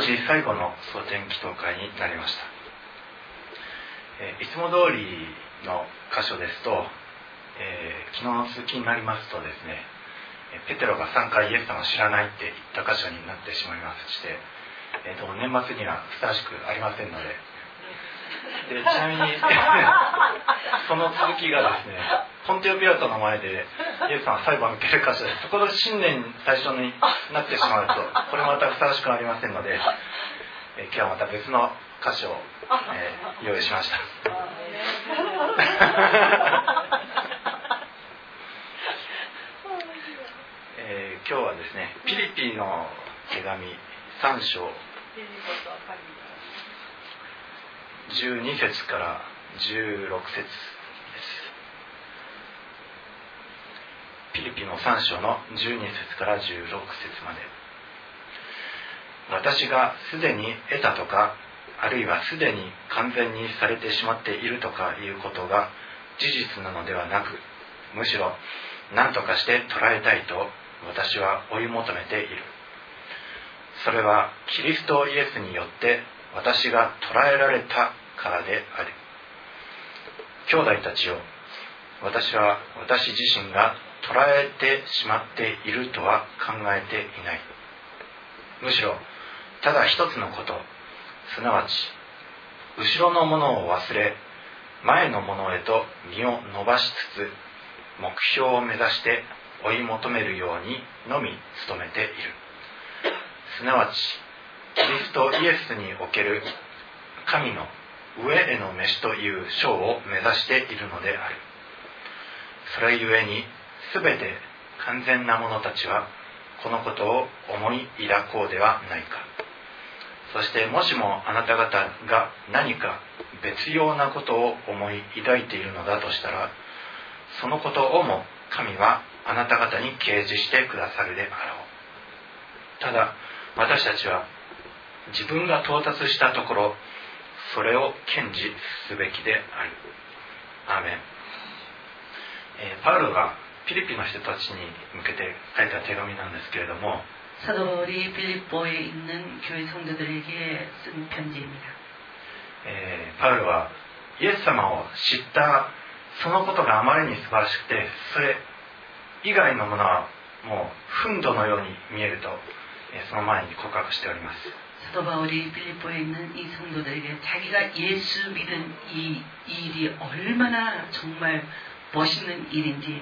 年最後の蒼天祈祷会になりました、えーいつも通りの箇所ですと、えー昨日の通勤になりますとですねえーペテロが3回イエス様を知らないって言った箇所になってしまいまして、えー、と年末にはふさわしくありませんので でちなみに その続きがですねポンテオ・ピラトの前でイエス様は裁判を受ける箇所ですそこで新年最初になってしまうとこれまたふさわしくありませんので、えー今日はまた別の箇所を、えー用意しました。えー今日はですねピリピの手紙3章。12節から16節ですピリピの3章の12節から16節まで私がすでに得たとかあるいはすでに完全にされてしまっているとかいうことが事実なのではなくむしろ何とかして捉えたいと私は追い求めている。それはキリストイエスによって私が捉えられたからである。兄弟たちよ。私は私自身が捉えてしまっているとは考えていない。むしろただ一つのこと。すなわち後ろのものを忘れ前のものへと身を伸ばしつつ目標を目指して追い求めるようにのみ努めている。すなわちキリストイエスにおける神の上への飯という章を目指しているのである。それゆえに全て完全な者たちはこのことを思い抱こうではないか。そしてもしもあなた方が何か別様なことを思い抱いているのだとしたらそのことをも神はあなた方に掲示してくださるであろう。ただ私たちは自分が到達したところそれを堅持すべきである。アーメン、えーパウロがピリピの人たちに向けて書いた手紙なんですけれども 사도 바울이 빌립보에 있는 교회 성도들에게 쓴 편지입니다. えーパウロはイエス様を知ったそのことがあまりに素晴らしくてそれ以外のものはもう憤怒のように見えると、えーその前に告白しております 사도 바울이 빌립보에 있는 이 성도들에게 자기가 예수 믿은 이 일이 얼마나 정말 멋있는 일인지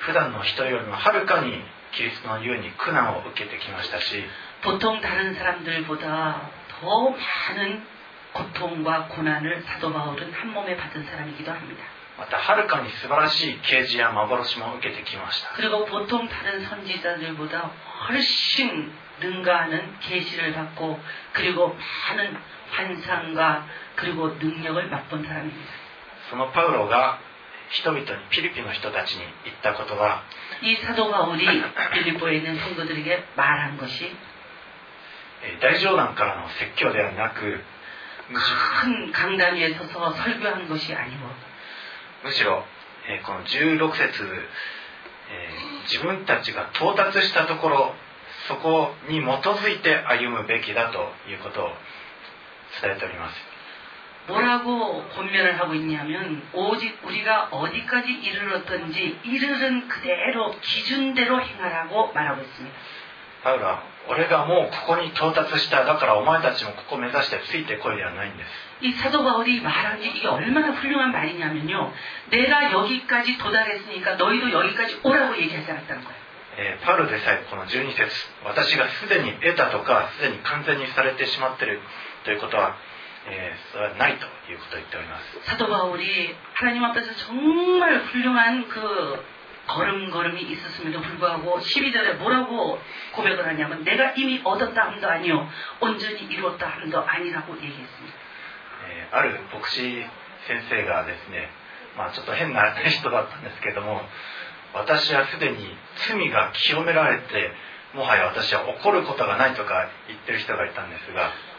普段の人よりもはるかにキリストのゆえに苦難を受けてきましたし 보통 다른 사람들보다 더 많은 고통과 고난을 사도 바울은 한 몸에 받은 사람이기도 합니다. またはるかに素晴らしい啓示や幻も受けてきました 그리고 보통 다른 선지자들보다 훨씬 능가하는 계시를 받고 그리고 많은 환상과 그리고 능력을 맛본 사람입니다. そのパウロが 人々にピリピの人たちに言ったことは大冗談からの説教ではなくむしろ、この16節、自分たちが到達したところそこに基づいて歩むべきだということを伝えております 뭐라고 권면을 하고 있냐면 오직 우리가 어디까지 이르렀든지 이르른 그대로 기준대로 행하라고 말하고 있습니다. パウロは俺がもうここに到達しただからお前たちもここを目指してついてこいではないんです 이 사도 바울이 말한 게 이게 얼마나 훌륭한 말이냐면요. 내가 여기까지 도달했으니까 너희도 여기까지 오라고 얘기하지 않았다는 거예요. えーパウロでさえこの12節私がすでに得たとかすでに完全にされてしまっているということは、 えーそれはないということを言っております 사도 바울이 하나님 앞에서 정말 훌륭한 그 걸음걸음이 있었음에도 불구하고 12절에 뭐라고 고백을 하냐면 내가 이미 얻었다 함도 아니요 온전히 이루었다 함도 아니라고 얘기했습니다. えーある牧師先生がですね、まあ、ちょっと変な人だったんですけども私はすでに罪が清められてもはや私は怒ることがないとか言ってる人がいたんですが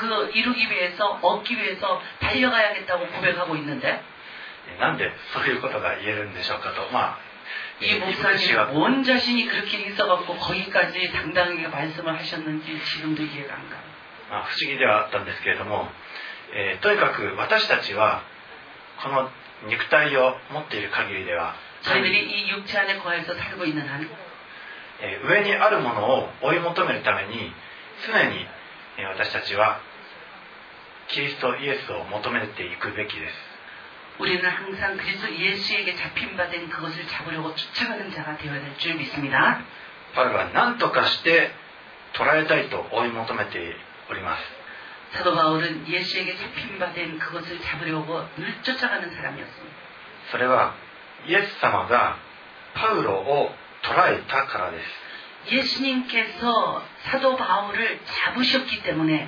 그 이루기 위해서 얻기 위해서 달려가야겠다고 고백하고 있는데なんでそういうことが言えるんでしょうかとまあ이 목사님 온 자신이 그렇게 있어갖고 거기까지 당당하게 말씀을 하셨는지 지금도 이해가 안 가 요. 아, 不思議ではあったんですけれども、えー、とにかく私たちはこの肉体を持っている限りでは저희들이 이 육체 안에 거해서 살고 있는 한上にあるものを追い求めるために常に私たちはキリストイエスを求めていくべきです 우리는 항상 그리스도 예수에게 잡힌 바 된 그것을 잡으려고 쫓아가는 자가 되어야 될 줄 믿습니다. パウロは何とかして捉えたいと追い求めております 사도 바울은 예수에게 잡힌 바 된 그것을 잡으려고 늘 쫓아가는 사람이었습니다. それはイエス様がパウロを捉えたからです 예수님께서 사도 바울을 잡으셨기 때문에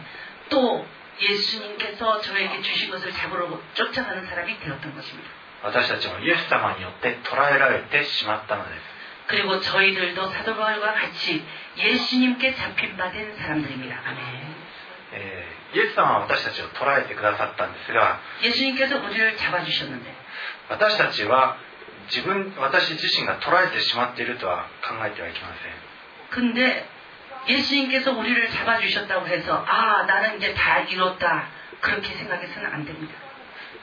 또 예수님께서 저에게 주신 것을 잡으려고 쫓아가는 사람이 되었던 것입니다. 私たちもイエス様によって捉えられてしまったのです 그리고 저희들도 사도 바울과 같이 예수님께 잡힌 바 된 사람들입니다. 아멘. えーイエス様は私たちを捉えてくださったんですが 예수님께서 우리를 잡아주셨는데 私たちは自分私自身が捉えてしまっているとは考えてはいけません 근데 예수님께서 우리를 잡아주셨다고 해서 아 나는 이제 다 이뤘다 그렇게 생각해서는 안 됩니다.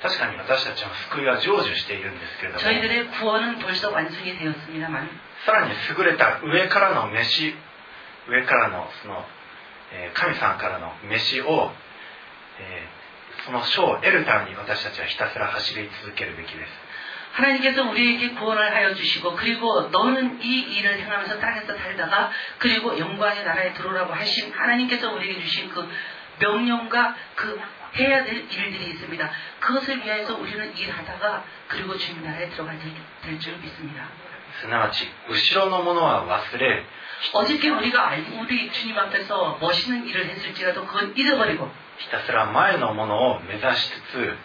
確かに私たちは救いは成就しているんですけれども 저희들의 구원은 벌써 완성이 되었습니다만 さらに優れた上からの飯上からのその、えー神様からの飯を、えーその賞を得るために私たちはひたすら走り続けるべきです 하나님께서 우리에게 구원을 하여 주시고 그리고 너는 이 일을 행하면서 땅에서 살다가 그리고 영광의 나라에 들어오라고 하신 하나님께서 우리에게 주신 그 명령과 그 해야 될 일들이 있습니다. 그것을 위해서 우리는 일하다가 그리고 주님 나라에 들어갈 될 줄 믿습니다. すなわち後ろのものは忘れ 어저께 우리가 알고 우리 주님 앞에서 멋있는 일을 했을지라도 그건 잊어버리고 ひたすら前のものを目指しつつ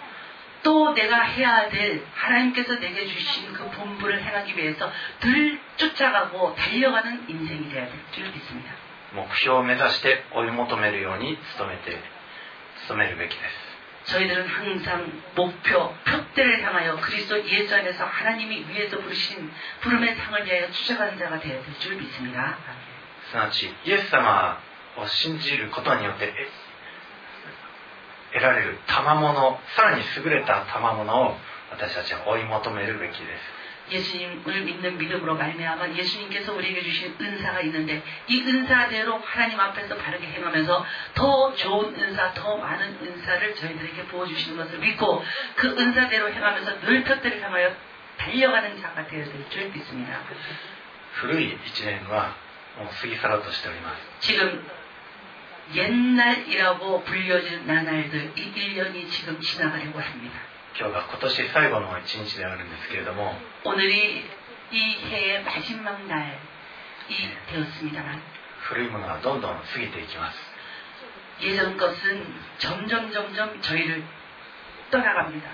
또 내가 해야 될 하나님께서 내게 주신 그 본부를 행하기 위해서 늘 쫓아가고 달려가는 인생이 되어야 될 줄 믿습니다. 目標を目指して追い求めるように努めて努めるべきです 저희들은 항상 목표, 표대를 향하여 그리스도 예수 안에서 하나님이 위에서 부르신 부름의 상을 위하여 쫓아가는 자가 되어야 될 줄 믿습니다. すなわちイエス様を信じることによってえ 得られる賜物さらに優れた賜物を私たちは追い求めるべきです 예수님을 믿는 믿음으로 말미암아 예수님께서 우리에게 주신 은사가 있는데 이 은사대로 하나님 앞에서 바르게 행하면서 더 좋은 은사, 더 많은 은사를 저희들에게 부어주시는 것을 믿고 그 은사대로 행하면서 늘 표대를 향하여 달려가는 자가 되어야 될 줄 믿습니다. 古い一年はもう過ぎ去ろうとしております 지금 옛날이라고 불려진 나날들 이 1년이 지금 지나가려고 합니다. 今日が今年最後の一日であるんですけれども 오늘이 이 해의 마지막 날이 되었습니다만 古いものはどんどん過ぎていきます 예전 것은 점점 점점 저희를 떠나갑니다.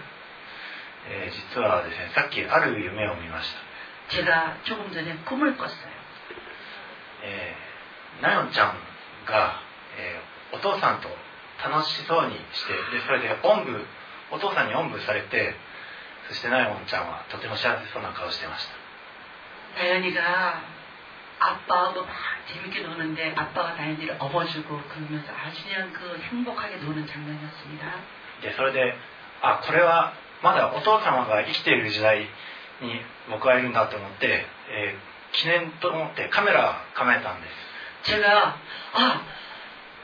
えー実はですねさっきある夢を見ました 제가 조금 전에 꿈을 꿨어요. えーなよんちゃんが、 えーお父さんと楽しそうにしてでそれでおんぶお父さんにおんぶされてそしてなよんちゃんはとても幸せそうな顔してました 나연이가 아빠하고 막 재밌게 노는데 아빠가 나연이를 업어주고 그러면서 아주 그냥 그 행복하게 노는 장면이었습니다. でそれであこれはまだお父様が生きている時代に僕はいるんだと思って、えー 記念と思ってカメラを構えたんです 제가 아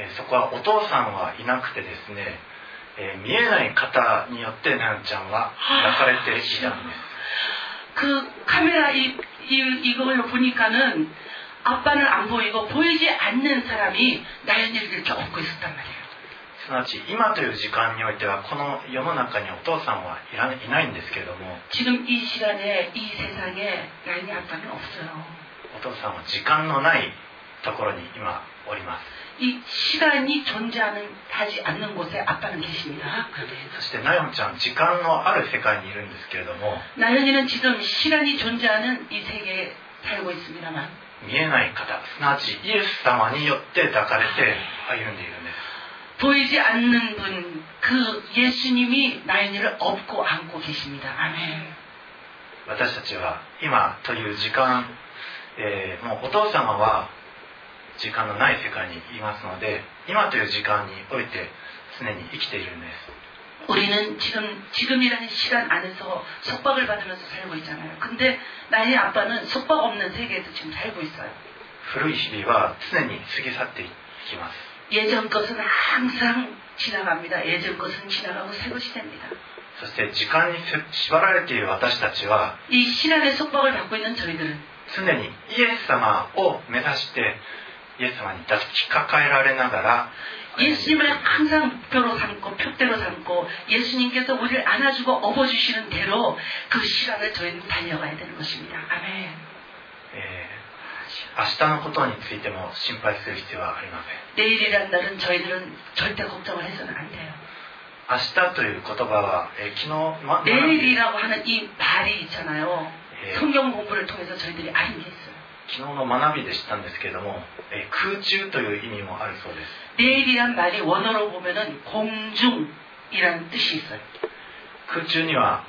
えーそこはお父さんはいなくてですね、えー見えない方によってなおちゃんは抱かれていたんです 그 카메라 이, 이, 이걸로 보니까는 아빠는 안 보이고 보이지 않는 사람이 나연이를 이렇게 업고 있었단 말이에요. すなわち今という時間においてはこの世の中にお父さんはいらいないんですけれども 지금 이 시간에 이 세상에 나연이 아빠는 없어요. お父さんは時間のないところに今おります 이 시간이 존재하는 하지 않는 곳에 아빠는 계십니다. そしてナヨンちゃん時間のある世界にいるんですけれども 나연이는 지금 시간이 존재하는 이 세계에 살고 있습니다만 見えない方すなわちイエス様によって抱かれて歩んでいるんです 보이지 않는 분, 그 예수님이 나연이를 업고 안고 계십니다. 아멘. 私たちは今という時間、えーもうお父様は 時間のない世界にいますので今という時間において常に生きているんです 우리는 지금, 지금이라는 시간 안에서 속박을 받으면서 살고 있잖아요. 근데 나의 아빠는 속박 없는 세계에서 지금 살고 있어요. 古い日々は常に過ぎ去っていきます 예전 것은 항상 지나갑니다. 예전 것은 지나가고 새 것이 됩니다. そして時間に縛られている私たちは 이 신앙의 속박을 받고 있는 저희들은 常にイエス様を目指して イエス様に抱きかかえられながら예수님을 항상 목표로 삼고 표대로 삼고 예수님께서 우리를 안아주고 업어주시는 대로 그 시간을 저희는 달려가야 되는 것입니 다. 아 멘. 예, 明日のことについても心配する必要はありません.내일이란 날은 저희들은 절대 걱정을 해서는 안 돼 요. 明日という言葉は、えー、昨日、ま、내일이라고 하는 이 말이 있잖아 요. 예. 성경 공부를 통해서 저희들이 알게 했어 요. 昨日の学びで知ったんですけれども、えー空中という意味もあるそうです 내일이란 말이 원어로 보면은 공중이라는 뜻이 있어요. 空中には、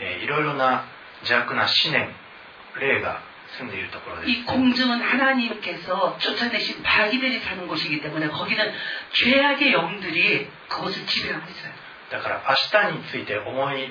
えーいろいろな邪悪な思念霊が住んでいるところです 이 공중은 하나님께서 쫓아내신 마귀들이 사는 곳이기 때문에 거기는 죄악의 영들이 그곳을 지배하고 있어요. だから明日について思い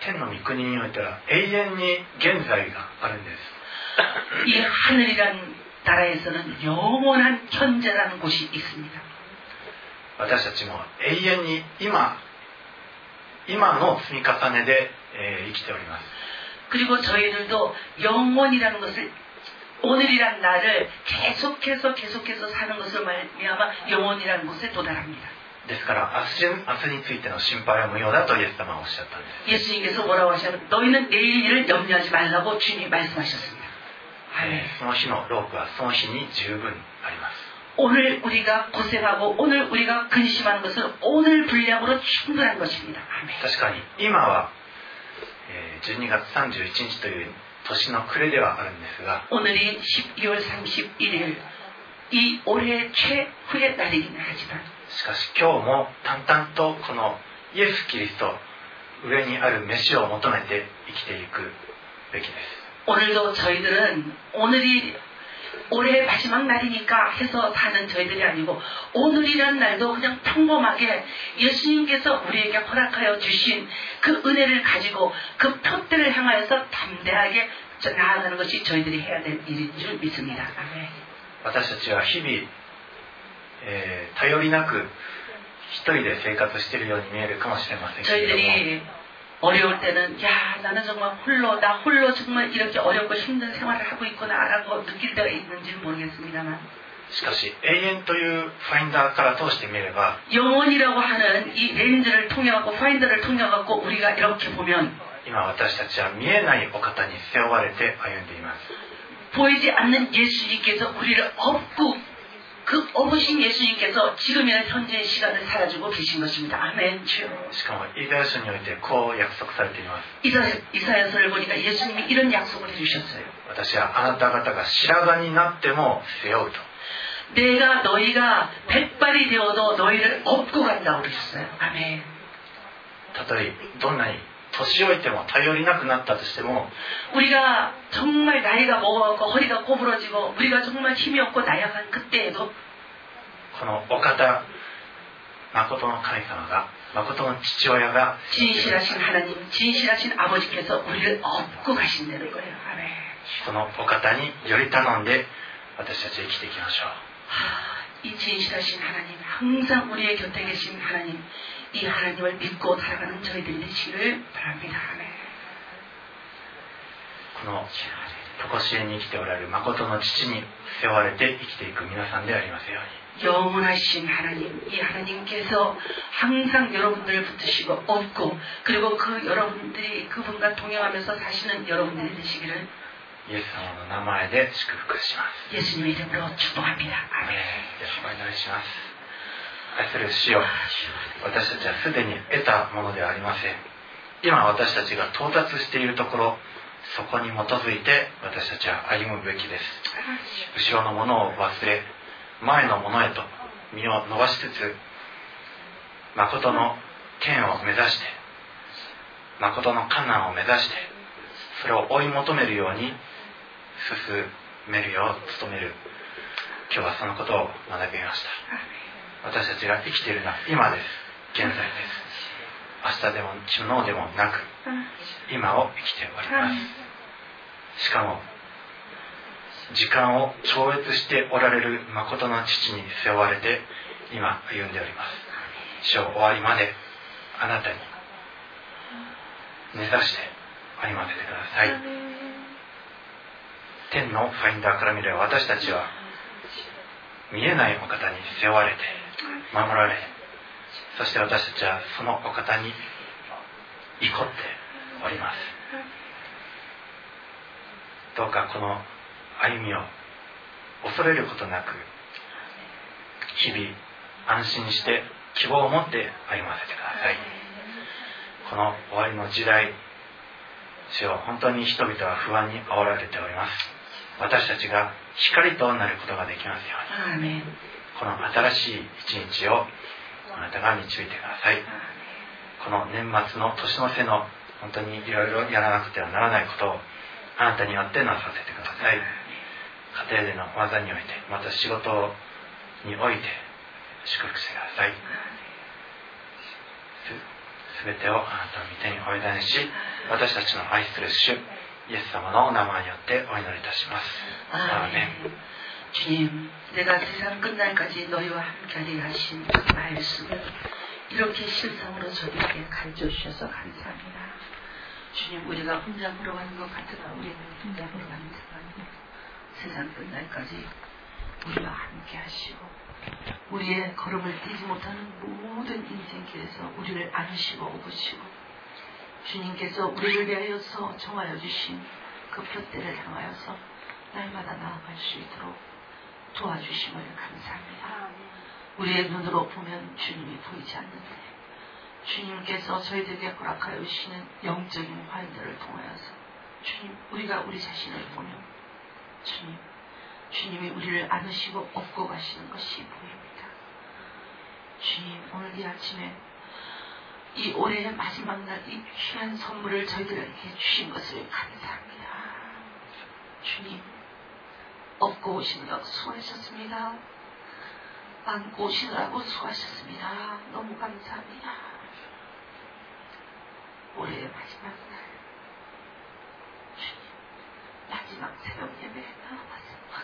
天の御国においては永遠に現在があるんです 이 하늘이란 나라에서는 영원한 현재라는 곳이 있습니다. 私たちも永遠に今今の積み重ねで、えー生きております 그리고 저희들도 영원이라는 것을 오늘이란 날을 계속해서 계속해서 사는 것을 말미암아 영원이라는 곳에 도달합니다. ですから明日明日についての心配は無用だとイエス様はおっしゃったんです 예수님께서 뭐라고 하시냐면 너희는 내일 일을 염려하지 말라고 주님이 말씀하셨습니다. えーその日の労苦はその日に十分あります 오늘 우리가 고생하고 오늘 우리가 근심하는 것은 오늘 분량으로 충분한 것입니다. 아멘. 確かに今は、えー12月31日という年の暮れではあるんですが 오늘이 12월 31일 이 올해 최후의 날이긴 하지만 しかし今日も淡々とこのイエス・キリスト上にある飯を求めて生きていく べきです 오늘도 저희들은 오늘이 올해 마지막 날이니까 해서 사는 저희들이 아니고 오늘이란 날도 그냥 평범하게 예수님께서 우리에게 허락하여 주신 그 은혜를 가지고 그 표대를 향하여서 담대하게 나아가는 것이 저희들이 해야 될 일인 줄 믿습니다. 아멘. 私たちは日々、 えー頼りなく一人で生活しているように見えるかもしれませんけれども 저희들이 어려울 때는 야 나는 정말 홀로 나 홀로 정말 이렇게 어렵고 힘든 생활을 하고 있구나라고 느낄 때가 있는지는 모르겠습니다만 しかし永遠というファインダーから通して見れば 영원이라고 하는 이 렌즈를 통해 갖고 파인더를 통해 갖고 우리가 이렇게 보면 今私たちは見えないお方に背負われて歩んでいます 보이지 않는 예수님께서 우리를 업고 그 업으신 예수님께서 지금이나 현재의 시간을 살아주고 계신 것입니다. 아멘 주여. しかもイザヤ書においてこう約束されています 이사, 이사야서를 보니까 예수님이 이런 약속을 해주셨어요. 私はあなた方が白髪になっても背負うと 내가 너희가 백발이 되어도 너희를 업고 간다고 그러셨어요. 아멘. たとえどんなに 年老いても頼りなくなったとしても 우리가 정말 나이가 먹어갖고 허리가 꼬부러지고 우리가 정말 힘이 없고 나약한 그때에도 このお方誠の神様が誠の父親が 진실하신 하나님, 진실하신 아버지께서 우리를 업고 가신다는 거예요. 아멘. そのお方により頼んで私たちは生きていきましょう 하, 이 진실하신 하나님, 항상 우리의 곁에 계신 하나님, 이 하나님을 믿고 살아가는 저희들이 되시기를 바랍니다. 아멘. この常しえに生きておられる誠の父に背負われて生きていく皆さんでありますように 영원하신 하나님, 이 하나님께서 항상 여러분들을 붙드시고 업고 그리고 그 여러분들이 그분과 동행하면서 사시는 여러분들이 되시기를 イエス様の名前で祝福します 예수님의 이름으로 축복합니다. アメン 아멘. よろしくお祈りします 愛する主よ私たちはすでに得たものではありません。今私たちが到達しているところそこに基づいて私たちは歩むべきです。後ろのものを忘れ前のものへと身を伸ばしつつ誠の天を目指して誠のカナンを目指してそれを追い求めるように進めるよう努める。今日はそのことを学びました。私たちが生きているのは今です。現在です。明日でも昨日でもなく今を生きております。しかも時間を超越しておられる誠の父に背負われて今歩んでおります。主を終わりまであなたに根ざして歩ませてください。天のファインダーから見れば私たちは見えないお方に背負われて守られそして私たちはそのお方に怒っております。どうかこの歩みを恐れることなく日々安心して希望を持って歩ませてください。この終わりの時代主よ本当に人々は不安に煽られております。私たちが光となることができますように.この新しい一日をあなたが導いてください。この年末の年の瀬の本当にいろいろやらなくてはならないことをあなたによってなさせてください。家庭での技においてまた仕事において祝福してください。すべてをあなたの御手にお委ねし私たちの愛する主イエス様のお名前によってお祈りいたします。アーメン. 주님, 내가 세상 끝날까지 너희와 함께하리 하신 말씀을 이렇게 실상으로 저희에게 가르쳐 주셔서 감사합니다. 주님, 우리가 혼자 걸어가는 것 같으나 우리는 혼자 걸어가는 아니고 세상 끝날까지 우리와 함께 하시고 우리의 걸음을 떼지 못하는 모든 인생길에서 우리를 안으시고 오시고 주님께서 우리를 위하여서 정하여 주신 그 표대를 향하여서 날마다 나아갈 수 있도록 도와주심을 감사합니다. 우리의 눈으로 보면 주님이 보이지 않는데 주님께서 저희들에게 허락하여 주시는 영적인 화인들을 통하여서 주님 우리가 우리 자신을 보며 주님 주님이 우리를 안으시고 업고 가시는 것이 보입니다. 주님 오늘 이 아침에 이 올해의 마지막 날 이 귀한 선물을 저희들에게 주신 것을 감사합니다. 주님, 업고 오시느라 수고하셨습니다. 안고 오시느라고 수고하셨습니다. 너무 감사합니다. 올해의 마지막 날, 주님, 마지막 새벽 예배에 나와봤습니다.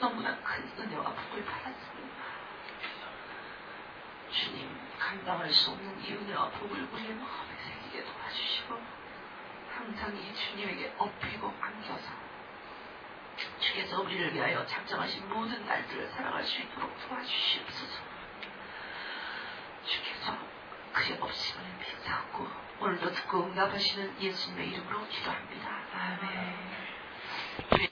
너무나 큰 은혜와 복을 받았습니다. 주님, 감당할 수 없는 이 은혜와 복을 우리의 마음에 새기게 도와주시고, 항상 이 주님에게 업히고 안겨서, 주께서 우리를 위하여 작정하신 모든 날들을 살아갈 수 있도록 도와주시옵소서. 주께서 그의 없음을 빗사고 오늘도 듣고 응답하시는 예수님의 이름으로 기도합니다. 아멘.